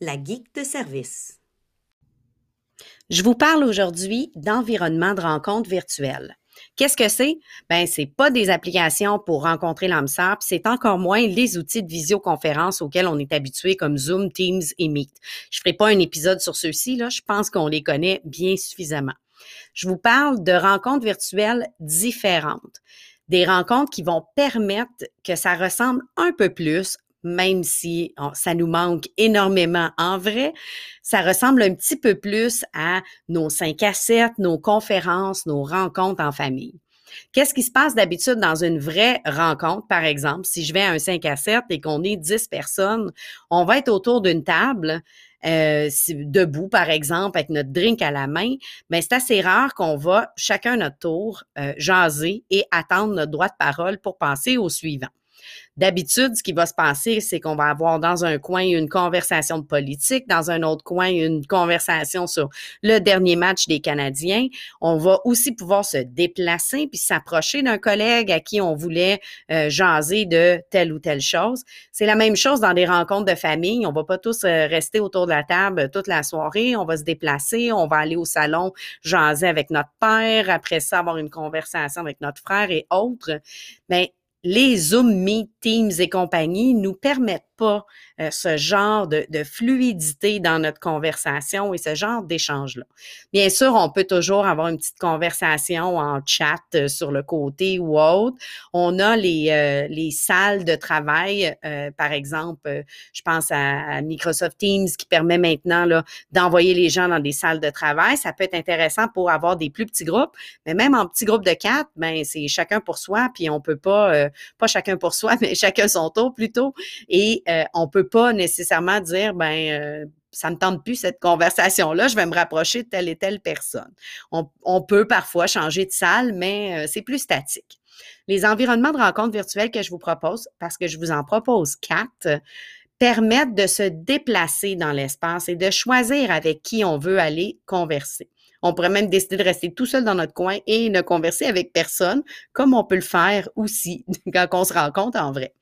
la geek de service. Je vous parle aujourd'hui d'environnement de rencontre virtuelle. Qu'est-ce que c'est? Ben, c'est pas des applications pour rencontrer l'âme c'est encore moins les outils de visioconférence auxquels on est habitué comme Zoom, Teams et Meet. Je ferai pas un épisode sur ceux-ci, là. Je pense qu'on les connaît bien suffisamment. Je vous parle de rencontres virtuelles différentes. Des rencontres qui vont permettre que ça ressemble un peu plus même si ça nous manque énormément en vrai, ça ressemble un petit peu plus à nos 5 à 7, nos conférences, nos rencontres en famille. Qu'est-ce qui se passe d'habitude dans une vraie rencontre, par exemple? Si je vais à un 5 à 7 et qu'on est 10 personnes, on va être autour d'une table, euh, debout, par exemple, avec notre drink à la main, mais c'est assez rare qu'on va chacun notre tour euh, jaser et attendre notre droit de parole pour passer au suivant. D'habitude, ce qui va se passer, c'est qu'on va avoir dans un coin une conversation de politique, dans un autre coin une conversation sur le dernier match des Canadiens. On va aussi pouvoir se déplacer puis s'approcher d'un collègue à qui on voulait euh, jaser de telle ou telle chose. C'est la même chose dans des rencontres de famille. On va pas tous euh, rester autour de la table toute la soirée. On va se déplacer, on va aller au salon jaser avec notre père, après ça avoir une conversation avec notre frère et autres. Mais les Zoom Meet, Teams et compagnie nous permettent pas euh, ce genre de, fluidité dans notre conversation et ce genre d'échange-là. Bien sûr, on peut toujours avoir une petite conversation en chat euh, sur le côté ou autre. On a les, euh, les salles de travail, par exemple, je pense à, Microsoft Teams qui permet maintenant d'envoyer les gens dans des salles de travail. Ça peut être intéressant pour avoir des plus petits groupes, mais même en petits groupes de quatre, ben c'est chacun pour soi, puis on peut pas, pas chacun pour soi, mais chacun son tour plutôt. Et euh, on peut pas nécessairement dire, ben, euh, ça me tente plus cette conversation-là, je vais me rapprocher de telle et telle personne. On, peut parfois changer de salle, mais euh, c'est plus statique. Les environnements de rencontre virtuels que je vous propose, parce que je vous en propose quatre, permettent de se déplacer dans l'espace et de choisir avec qui on veut aller converser. On pourrait même décider de rester tout seul dans notre coin et ne converser avec personne, comme on peut le faire aussi quand on se rencontre en vrai.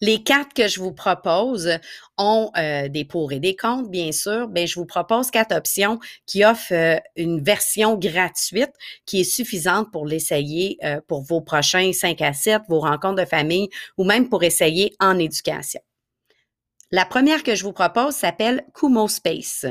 Les quatre que je vous propose ont euh, des pour et des contre, bien sûr. Bien, je vous propose quatre options qui offrent euh, une version gratuite qui est suffisante pour l'essayer euh, pour vos prochains 5 à 7, vos rencontres de famille ou même pour essayer en éducation. La première que je vous propose s'appelle Kumo Space.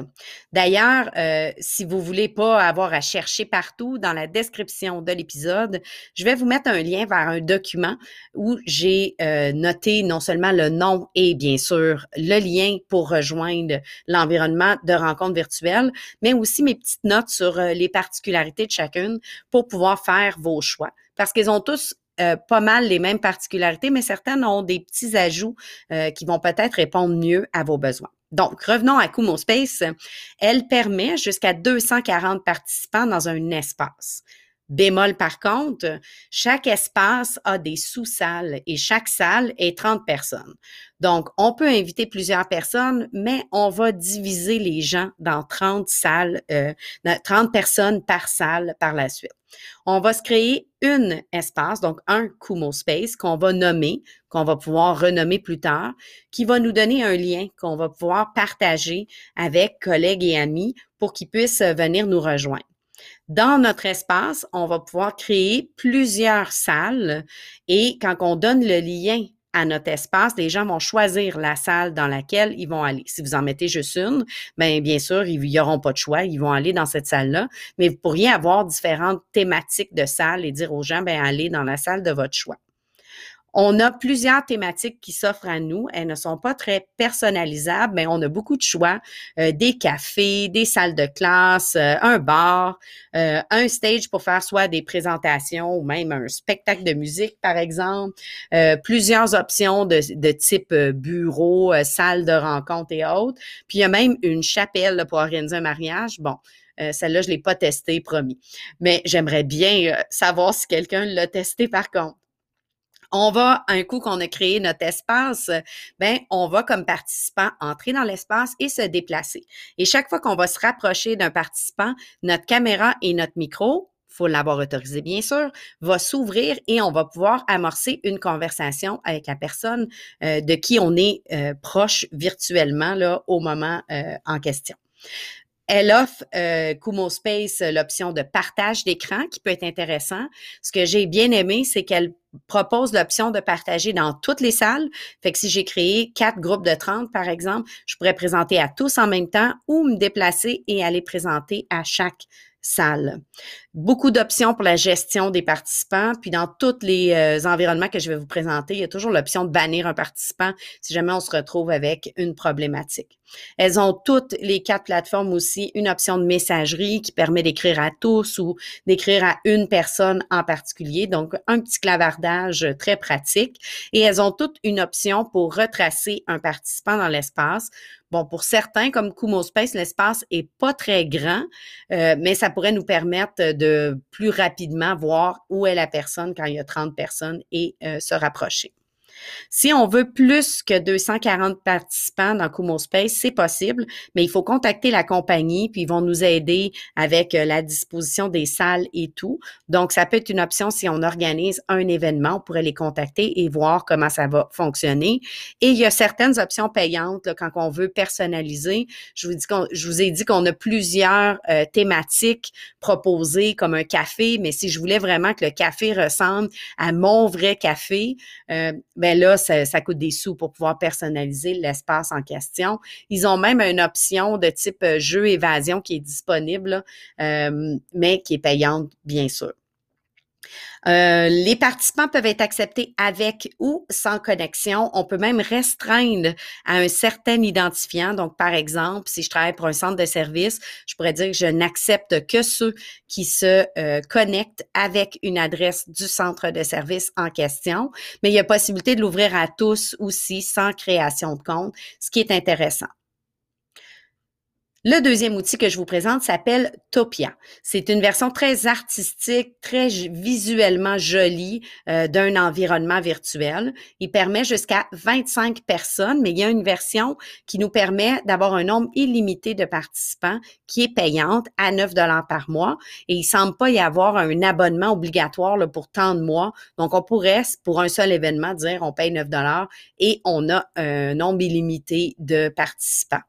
D'ailleurs, euh, si vous voulez pas avoir à chercher partout dans la description de l'épisode, je vais vous mettre un lien vers un document où j'ai euh, noté non seulement le nom et bien sûr le lien pour rejoindre l'environnement de rencontre virtuelle, mais aussi mes petites notes sur euh, les particularités de chacune pour pouvoir faire vos choix. Parce qu'ils ont tous euh, pas mal les mêmes particularités, mais certaines ont des petits ajouts euh, qui vont peut-être répondre mieux à vos besoins. Donc, revenons à Kumo Space. Elle permet jusqu'à 240 participants dans un espace. Bémol par contre, chaque espace a des sous-salles et chaque salle est 30 personnes. Donc, on peut inviter plusieurs personnes, mais on va diviser les gens dans 30 salles, euh, 30 personnes par salle par la suite. On va se créer une espace, donc un Kumo Space qu'on va nommer, qu'on va pouvoir renommer plus tard, qui va nous donner un lien qu'on va pouvoir partager avec collègues et amis pour qu'ils puissent venir nous rejoindre. Dans notre espace, on va pouvoir créer plusieurs salles et quand on donne le lien à notre espace, les gens vont choisir la salle dans laquelle ils vont aller. Si vous en mettez juste une, bien, bien sûr, ils n'auront pas de choix, ils vont aller dans cette salle-là, mais vous pourriez avoir différentes thématiques de salles et dire aux gens, bien, allez dans la salle de votre choix. On a plusieurs thématiques qui s'offrent à nous. Elles ne sont pas très personnalisables, mais on a beaucoup de choix. Euh, des cafés, des salles de classe, euh, un bar, euh, un stage pour faire soit des présentations ou même un spectacle de musique, par exemple. plusieurs options de, de type bureau, salle de rencontre et autres. Puis il y a même une chapelle pour organiser un mariage. Bon, celle-là, je ne l'ai pas testée, promis. Mais j'aimerais bien savoir si quelqu'un l'a testé par contre on va, un coup qu'on a créé notre espace, ben, on va comme participant entrer dans l'espace et se déplacer. Et chaque fois qu'on va se rapprocher d'un participant, notre caméra et notre micro faut l'avoir autorisé bien sûr, va s'ouvrir et on va pouvoir amorcer une conversation avec la personne euh, de qui on est euh, proche virtuellement là, au moment euh, en question. Elle offre euh, Kumo Space l'option de partage d'écran qui peut être intéressant. Ce que j'ai bien aimé, c'est qu'elle propose l'option de partager dans toutes les salles. Fait que si j'ai créé quatre groupes de 30, par exemple, je pourrais présenter à tous en même temps ou me déplacer et aller présenter à chaque salle. Beaucoup d'options pour la gestion des participants. Puis dans tous les euh, environnements que je vais vous présenter, il y a toujours l'option de bannir un participant si jamais on se retrouve avec une problématique. Elles ont toutes les quatre plateformes aussi une option de messagerie qui permet d'écrire à tous ou d'écrire à une personne en particulier. Donc un petit clavardage très pratique. Et elles ont toutes une option pour retracer un participant dans l'espace Bon, pour certains, comme Kumo Space, l'espace est pas très grand, euh, mais ça pourrait nous permettre de plus rapidement voir où est la personne quand il y a 30 personnes et euh, se rapprocher. Si on veut plus que 240 participants dans Kumo Space, c'est possible, mais il faut contacter la compagnie, puis ils vont nous aider avec euh, la disposition des salles et tout. Donc, ça peut être une option si on organise un événement, on pourrait les contacter et voir comment ça va fonctionner. Et il y a certaines options payantes quand on veut personnaliser. Je vous, dis je vous ai dit qu'on a plusieurs euh, thématiques proposées comme un café, mais si je voulais vraiment que le café ressemble à mon vrai café, euh, ben là, ça, coûte des sous pour pouvoir personnaliser l'espace en question. Ils ont même une option de type euh, jeu évasion qui est disponible, euh, mais qui est payante, bien sûr. Euh, les participants peuvent être acceptés avec ou sans connexion. On peut même restreindre à un certain identifiant. Donc, par exemple, si je travaille pour un centre de service, je pourrais dire que je n'accepte que ceux qui se euh, connectent avec une adresse du centre de service en question. Mais il y a possibilité de l'ouvrir à tous aussi sans création de compte, ce qui est intéressant. Le deuxième outil que je vous présente s'appelle Topia. C'est une version très artistique, très visuellement jolie euh, d'un environnement virtuel. Il permet jusqu'à 25 personnes, mais il y a une version qui nous permet d'avoir un nombre illimité de participants qui est payante à 9 dollars par mois. Et il semble pas y avoir un abonnement obligatoire pour tant de mois. Donc, on pourrait, pour un seul événement, dire on paye 9 dollars et on a un nombre illimité de participants.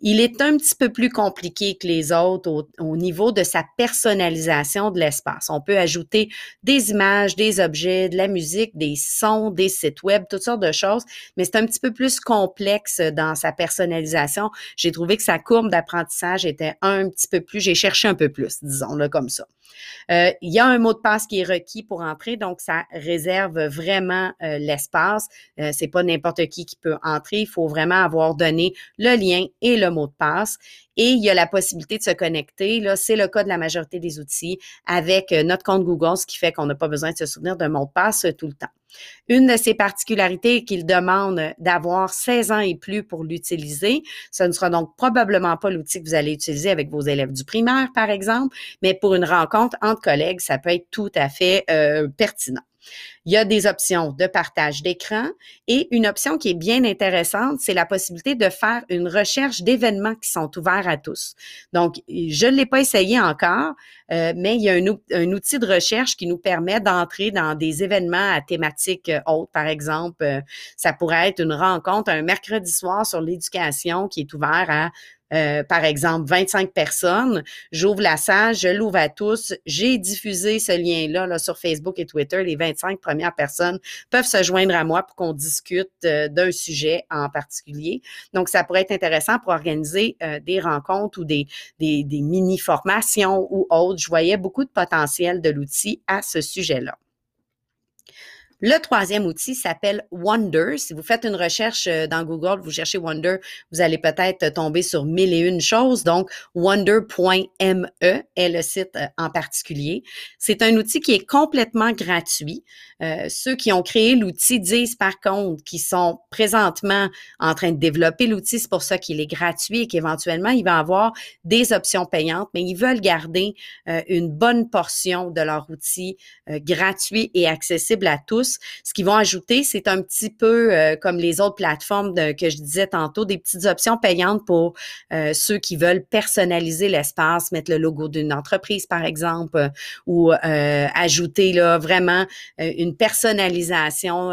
Il est un petit peu plus compliqué que les autres au, niveau de sa personnalisation de l'espace. On peut ajouter des images, des objets, de la musique, des sons, des sites web, toutes sortes de choses, mais c'est un petit peu plus complexe dans sa personnalisation. J'ai trouvé que sa courbe d'apprentissage était un petit peu plus, j'ai cherché un peu plus, disons-le comme ça. Euh, il y a un mot de passe qui est requis pour entrer, donc ça réserve vraiment euh, l'espace. Euh, c'est pas n'importe qui qui peut entrer. Il faut vraiment avoir donné le lien et le mot de passe. Et il y a la possibilité de se connecter. Là, c'est le cas de la majorité des outils avec euh, notre compte Google, ce qui fait qu'on n'a pas besoin de se souvenir d'un mot de passe tout le temps. Une de ses particularités est qu'il demande d'avoir 16 ans et plus pour l'utiliser. Ce ne sera donc probablement pas l'outil que vous allez utiliser avec vos élèves du primaire, par exemple, mais pour une rencontre entre collègues, ça peut être tout à fait euh, pertinent. Il y a des options de partage d'écran et une option qui est bien intéressante, c'est la possibilité de faire une recherche d'événements qui sont ouverts à tous. Donc, je ne l'ai pas essayé encore, euh, mais il y a un, outil de recherche qui nous permet d'entrer dans des événements à thématique haute. Par exemple, euh, ça pourrait être une rencontre un mercredi soir sur l'éducation qui est ouvert à euh, par exemple, 25 personnes, j'ouvre la salle, je l'ouvre à tous, j'ai diffusé ce lien-là là, sur Facebook et Twitter. Les 25 premières personnes peuvent se joindre à moi pour qu'on discute euh, d'un sujet en particulier. Donc, ça pourrait être intéressant pour organiser euh, des rencontres ou des, des, des mini-formations ou autres. Je voyais beaucoup de potentiel de l'outil à ce sujet-là. Le troisième outil s'appelle Wonder. Si vous faites une recherche euh, dans Google, vous cherchez Wonder, vous allez peut-être tomber sur mille et une choses. Donc, wonder.me est le site euh, en particulier. C'est un outil qui est complètement gratuit. Euh, ceux qui ont créé l'outil disent par contre qu'ils sont présentement en train de développer l'outil. C'est pour ça qu'il est gratuit et qu'éventuellement, il va avoir des options payantes, mais ils veulent garder une bonne portion de leur outil gratuit et accessible à tous Ce qu'ils vont ajouter, c'est un petit peu euh, comme les autres plateformes que je disais tantôt, des petites options payantes pour euh, ceux qui veulent personnaliser l'espace, mettre le logo d'une entreprise, par exemple, ou ajouter là vraiment une personnalisation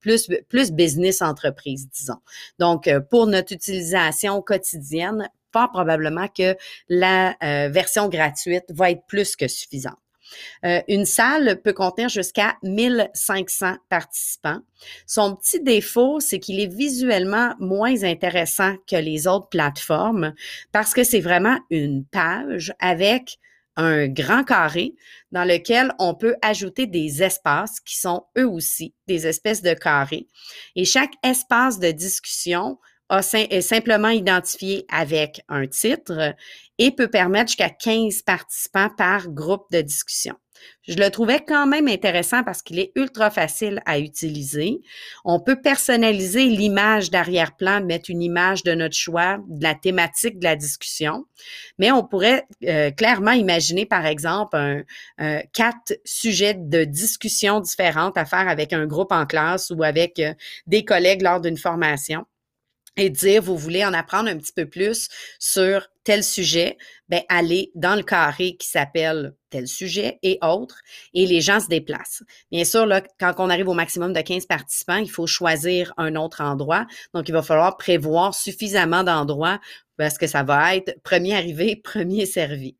plus, plus business entreprise, disons. Donc, pour notre utilisation quotidienne, pas probablement que la version gratuite va être plus que suffisante. Euh, une salle peut contenir jusqu'à 1500 participants. Son petit défaut, c'est qu'il est visuellement moins intéressant que les autres plateformes parce que c'est vraiment une page avec un grand carré dans lequel on peut ajouter des espaces qui sont eux aussi des espèces de carrés. Et chaque espace de discussion est simplement identifié avec un titre et peut permettre jusqu'à 15 participants par groupe de discussion. Je le trouvais quand même intéressant parce qu'il est ultra facile à utiliser. On peut personnaliser l'image d'arrière-plan, mettre une image de notre choix, de la thématique de la discussion. Mais on pourrait euh, clairement imaginer, par exemple, quatre sujets de discussion différentes à faire avec un groupe en classe ou avec euh, des collègues lors d'une formation et dire vous voulez en apprendre un petit peu plus sur tel sujet, ben allez dans le carré qui s'appelle tel sujet et autres et les gens se déplacent. Bien sûr là quand on arrive au maximum de 15 participants, il faut choisir un autre endroit. Donc il va falloir prévoir suffisamment d'endroits parce que ça va être premier arrivé, premier servi.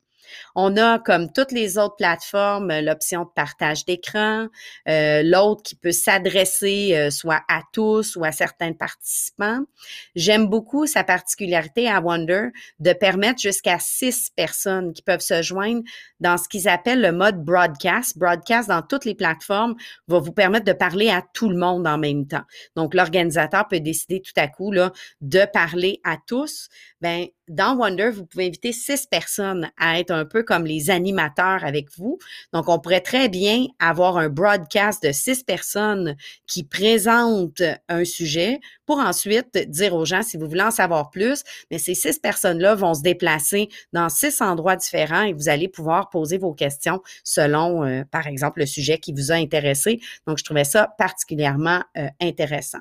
On a, comme toutes les autres plateformes, l'option de partage d'écran, euh, l'autre qui peut s'adresser euh, soit à tous ou à certains participants. J'aime beaucoup sa particularité à Wonder de permettre jusqu'à six personnes qui peuvent se joindre dans ce qu'ils appellent le mode broadcast. Broadcast dans toutes les plateformes va vous permettre de parler à tout le monde en même temps. Donc, l'organisateur peut décider tout à coup là, de parler à tous. Ben, dans Wonder, vous pouvez inviter six personnes à être un peu comme les animateurs avec vous. Donc, on pourrait très bien avoir un broadcast de six personnes qui présentent un sujet pour ensuite dire aux gens, si vous voulez en savoir plus, mais ces six personnes-là vont se déplacer dans six endroits différents et vous allez pouvoir poser vos questions selon, euh, par exemple, le sujet qui vous a intéressé. Donc, je trouvais ça particulièrement euh, intéressant.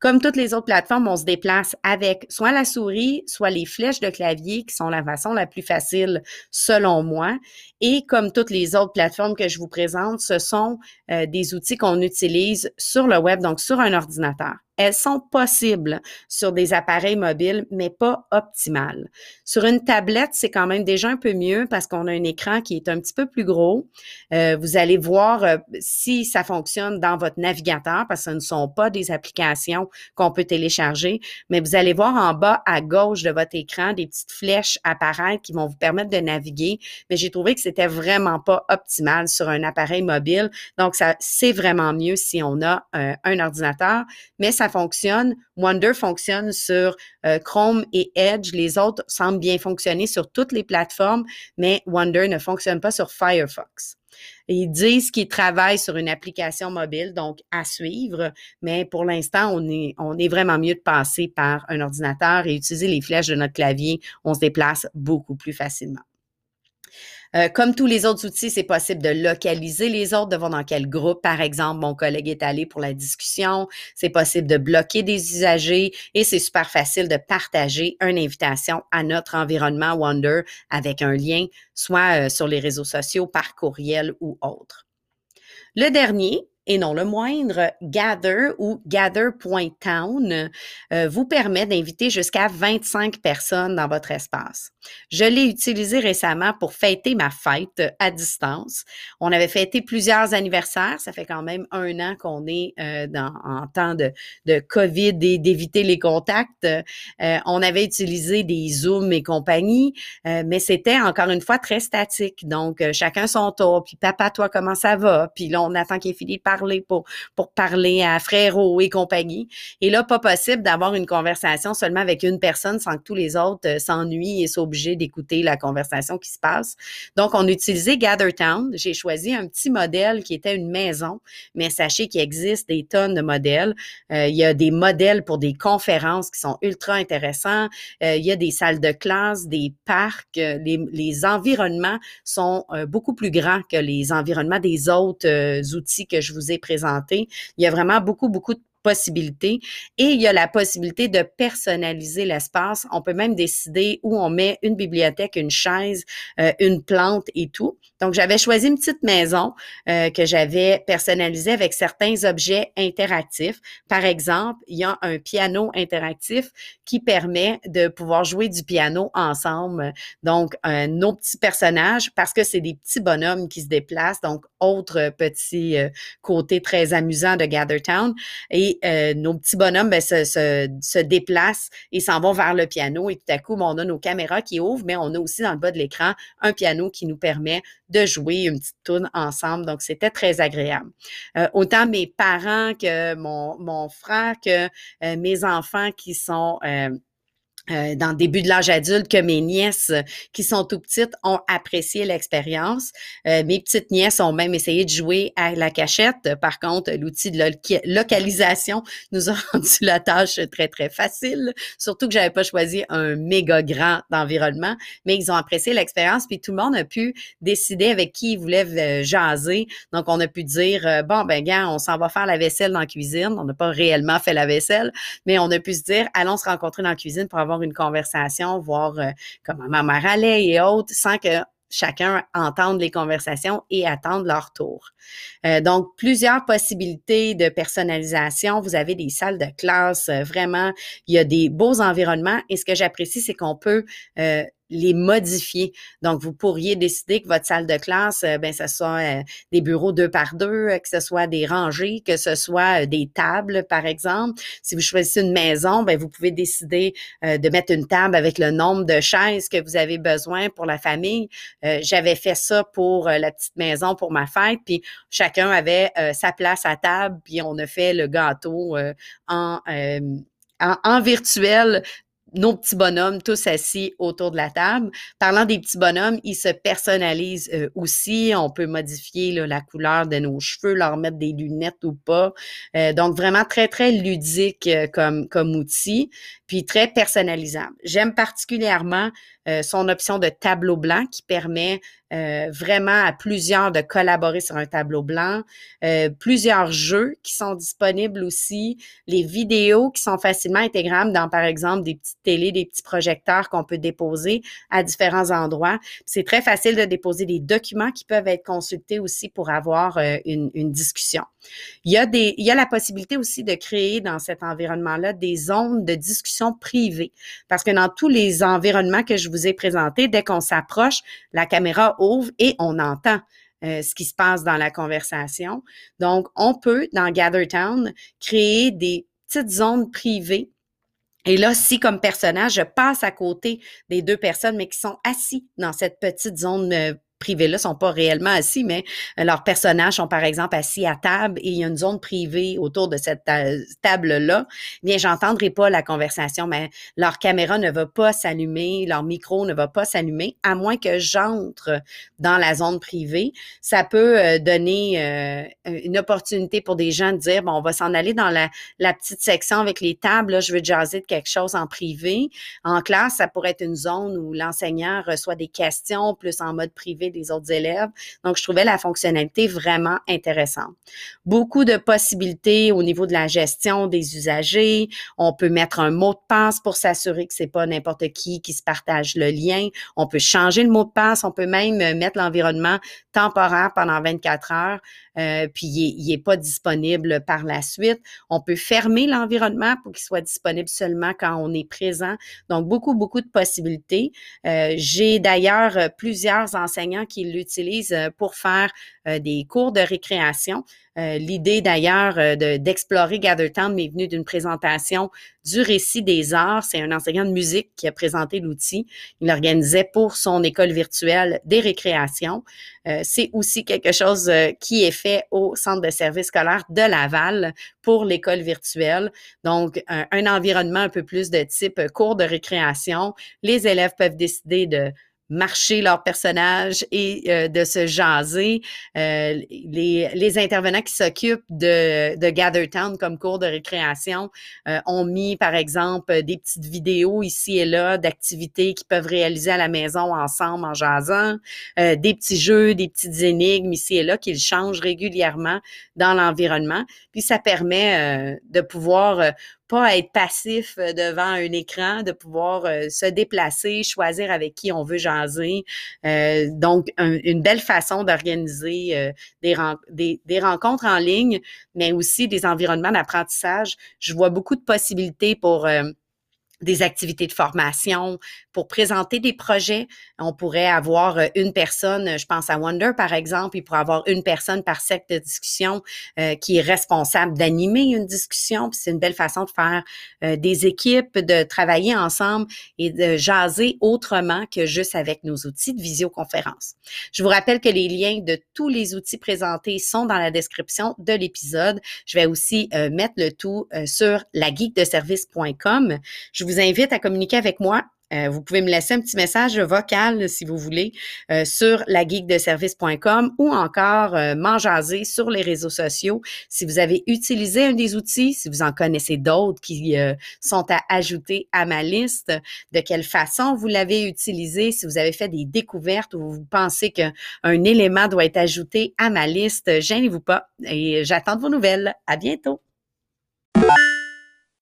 Comme toutes les autres plateformes, on se déplace avec soit la souris, soit les flèches de clavier qui sont la façon la plus facile selon moi. Et comme toutes les autres plateformes que je vous présente, ce sont euh, des outils qu'on utilise sur le web, donc sur un ordinateur. Elles sont possibles sur des appareils mobiles, mais pas optimales. Sur une tablette, c'est quand même déjà un peu mieux parce qu'on a un écran qui est un petit peu plus gros. Euh, vous allez voir euh, si ça fonctionne dans votre navigateur parce que ce ne sont pas des applications qu'on peut télécharger, mais vous allez voir en bas à gauche de votre écran des petites flèches apparaître qui vont vous permettre de naviguer. Mais j'ai trouvé que c'était vraiment pas optimal sur un appareil mobile. Donc, ça, c'est vraiment mieux si on a euh, un ordinateur, mais ça fonctionne. Wonder fonctionne sur euh, Chrome et Edge. Les autres semblent bien fonctionner sur toutes les plateformes, mais Wonder ne fonctionne pas sur Firefox. Ils disent qu'ils travaillent sur une application mobile, donc à suivre, mais pour l'instant, on est vraiment mieux de passer par un ordinateur et utiliser les flèches de notre clavier. On se déplace beaucoup plus facilement. Euh, comme tous les autres outils, c'est possible de localiser les autres, de voir dans quel groupe, par exemple, mon collègue est allé pour la discussion. C'est possible de bloquer des usagers et c'est super facile de partager une invitation à notre environnement Wonder avec un lien, soit euh, sur les réseaux sociaux, par courriel ou autre. Le dernier, et non le moindre, Gather ou Gather.town euh, vous permet d'inviter jusqu'à 25 personnes dans votre espace. Je l'ai utilisé récemment pour fêter ma fête à distance. On avait fêté plusieurs anniversaires. Ça fait quand même un an qu'on est euh, dans, en temps de, de COVID et d'éviter les contacts. Euh, on avait utilisé des Zooms et compagnie, mais c'était encore une fois très statique. Donc, chacun son tour. Puis, papa, toi, comment ça va? Puis là, on attend qu'il ait fini par parler pour, pour parler à frérot et compagnie. Et là, pas possible d'avoir une conversation seulement avec une personne sans que tous les autres euh, s'ennuient et soient obligés d'écouter la conversation qui se passe. Donc, on utilisait GatherTown. J'ai choisi un petit modèle qui était une maison, mais sachez qu'il existe des tonnes de modèles. Euh, il y a des modèles pour des conférences qui sont ultra intéressants. Euh, il y a des salles de classe, des parcs. Les, environnements sont beaucoup plus grands que les environnements des autres outils que je vous ai présenté. Il y a vraiment beaucoup, beaucoup de possibilités. Et il y a la possibilité de personnaliser l'espace. On peut même décider où on met une bibliothèque, une chaise, euh, une plante et tout. Donc, j'avais choisi une petite maison euh, que j'avais personnalisée avec certains objets interactifs. Par exemple, il y a un piano interactif qui permet de pouvoir jouer du piano ensemble. Donc, euh, nos petits personnages, parce que c'est des petits bonhommes qui se déplacent, donc autre petit côté très amusant de Gathertown. Et euh, nos petits bonhommes ben, se, déplacent et s'en vont vers le piano. Et tout à coup, ben, on a nos caméras qui ouvrent, mais on a aussi dans le bas de l'écran un piano qui nous permet de jouer une petite tune ensemble. Donc, c'était très agréable. Euh, autant mes parents que mon, mon frère que euh, mes enfants qui sont euh, dans le début de l'âge adulte que mes nièces euh, qui sont tout petites ont apprécié l'expérience. Euh, mes petites nièces ont même essayé de jouer à la cachette. Par contre, l'outil de localisation nous a rendu la tâche très, très facile. Surtout que j'avais pas choisi un méga grand environnement, mais ils ont apprécié l'expérience. Puis tout le monde a pu décider avec qui ils voulaient jaser. Donc, on a pu dire, bon, ben, gars, on s'en va faire la vaisselle dans la cuisine. On n'a pas réellement fait la vaisselle, mais on a pu se dire, allons se rencontrer dans la cuisine pour avoir une conversation, voir euh, comment ma mère allait et autres, sans que chacun entende les conversations et attende leur tour. Euh, donc, plusieurs possibilités de personnalisation. Vous avez des salles de classe, euh, vraiment, il y a des beaux environnements. Et ce que j'apprécie, c'est qu'on peut les modifier. Donc, vous pourriez décider que votre salle de classe, euh, ben, ce soit euh, des bureaux deux par deux, euh, que ce soit des rangées, que ce soit des tables, par exemple. Si vous choisissez une maison, ben, vous pouvez décider de mettre une table avec le nombre de chaises que vous avez besoin pour la famille. J'avais fait ça pour la petite maison pour ma fête, puis chacun avait sa place à table, puis on a fait le gâteau en, en, en, virtuel nos petits bonhommes tous assis autour de la table. Parlant des petits bonhommes, ils se personnalisent euh, aussi. On peut modifier la couleur de nos cheveux, leur mettre des lunettes ou pas. Euh, donc vraiment très très ludique euh, comme comme outil, puis très personnalisable. J'aime particulièrement son option de tableau blanc qui permet euh, vraiment à plusieurs de collaborer sur un tableau blanc, euh, plusieurs jeux qui sont disponibles aussi, les vidéos qui sont facilement intégrables dans, par exemple, des petites télés, des petits projecteurs qu'on peut déposer à différents endroits. C'est très facile de déposer des documents qui peuvent être consultés aussi pour avoir euh, une, une, discussion. Il y, a des, il y a la possibilité aussi de créer dans cet environnement-là des zones de discussion privées parce que dans tous les environnements que je vous ai présentés, dès qu'on s'approche, la caméra ouvre et on entend euh, ce qui se passe dans la conversation. Donc, on peut, dans GatherTown, créer des petites zones privées et là, si comme personnage, je passe à côté des deux personnes, mais qui sont assis dans cette petite zone euh, privés-là sont pas réellement assis, mais euh, leurs personnages sont par exemple assis à table et il y a une zone privée autour de cette table-là. Bien, j'entendrai pas la conversation, mais leur caméra ne va pas s'allumer, leur micro ne va pas s'allumer, à moins que j'entre dans la zone privée. Ça peut euh, donner euh, une opportunité pour des gens de dire, bon, on va s'en aller dans la, la petite section avec les tables, là, je veux jaser de quelque chose en privé. En classe, ça pourrait être une zone où l'enseignant reçoit des questions plus en mode privé des autres élèves. Donc, je trouvais la fonctionnalité vraiment intéressante. Beaucoup de possibilités au niveau de la gestion des usagers. On peut mettre un mot de passe pour s'assurer que c'est pas n'importe qui qui se partage le lien. On peut changer le mot de passe. On peut même mettre l'environnement temporaire pendant 24 heures, euh, puis il n'est pas disponible par la suite. On peut fermer l'environnement pour qu'il soit disponible seulement quand on est présent. Donc, beaucoup, beaucoup de possibilités. Euh, j'ai d'ailleurs plusieurs enseignants qui l'utilisent euh, pour faire euh, des cours de récréation. Euh, l'idée d'ailleurs d'explorer GatherTown m'est venue d'une présentation du récit des arts. C'est un enseignant de musique qui a présenté l'outil. Il organisait pour son école virtuelle des récréations. C'est aussi quelque chose qui est fait au centre de service scolaire de Laval pour l'école virtuelle. Donc, un environnement un peu plus de type cours de récréation. Les élèves peuvent décider de marcher leur personnage et euh, de se jaser. Euh, les, les, intervenants qui s'occupent de, de Gather Town comme cours de récréation euh, ont mis, par exemple, des petites vidéos ici et là d'activités qu'ils peuvent réaliser à la maison ensemble en jasant, des petits jeux, des petites énigmes ici et là qu'ils changent régulièrement dans l'environnement. Puis ça permet de pouvoir pas être passif euh, devant un écran, de pouvoir euh, se déplacer, choisir avec qui on veut jaser. Euh, donc, une belle façon d'organiser des, des, des, rencontres en ligne, mais aussi des environnements d'apprentissage. Je vois beaucoup de possibilités pour des activités de formation, pour présenter des projets. On pourrait avoir euh, une personne, je pense à Wonder par exemple, il pourrait avoir une personne par secte de discussion euh, qui est responsable d'animer une discussion. c'est une belle façon de faire euh, des équipes, de travailler ensemble et de jaser autrement que juste avec nos outils de visioconférence. Je vous rappelle que les liens de tous les outils présentés sont dans la description de l'épisode. Je vais aussi mettre le tout sur la service.com. Je vous invite à communiquer avec moi euh, vous pouvez me laisser un petit message vocal si vous voulez euh, sur lageekdeservice.com ou encore euh, m'enjaser sur les réseaux sociaux. Si vous avez utilisé un des outils, si vous en connaissez d'autres qui euh, sont à ajouter à ma liste, de quelle façon vous l'avez utilisé, si vous avez fait des découvertes ou vous pensez qu'un élément doit être ajouté à ma liste, gênez-vous pas et j'attends de vos nouvelles. À bientôt.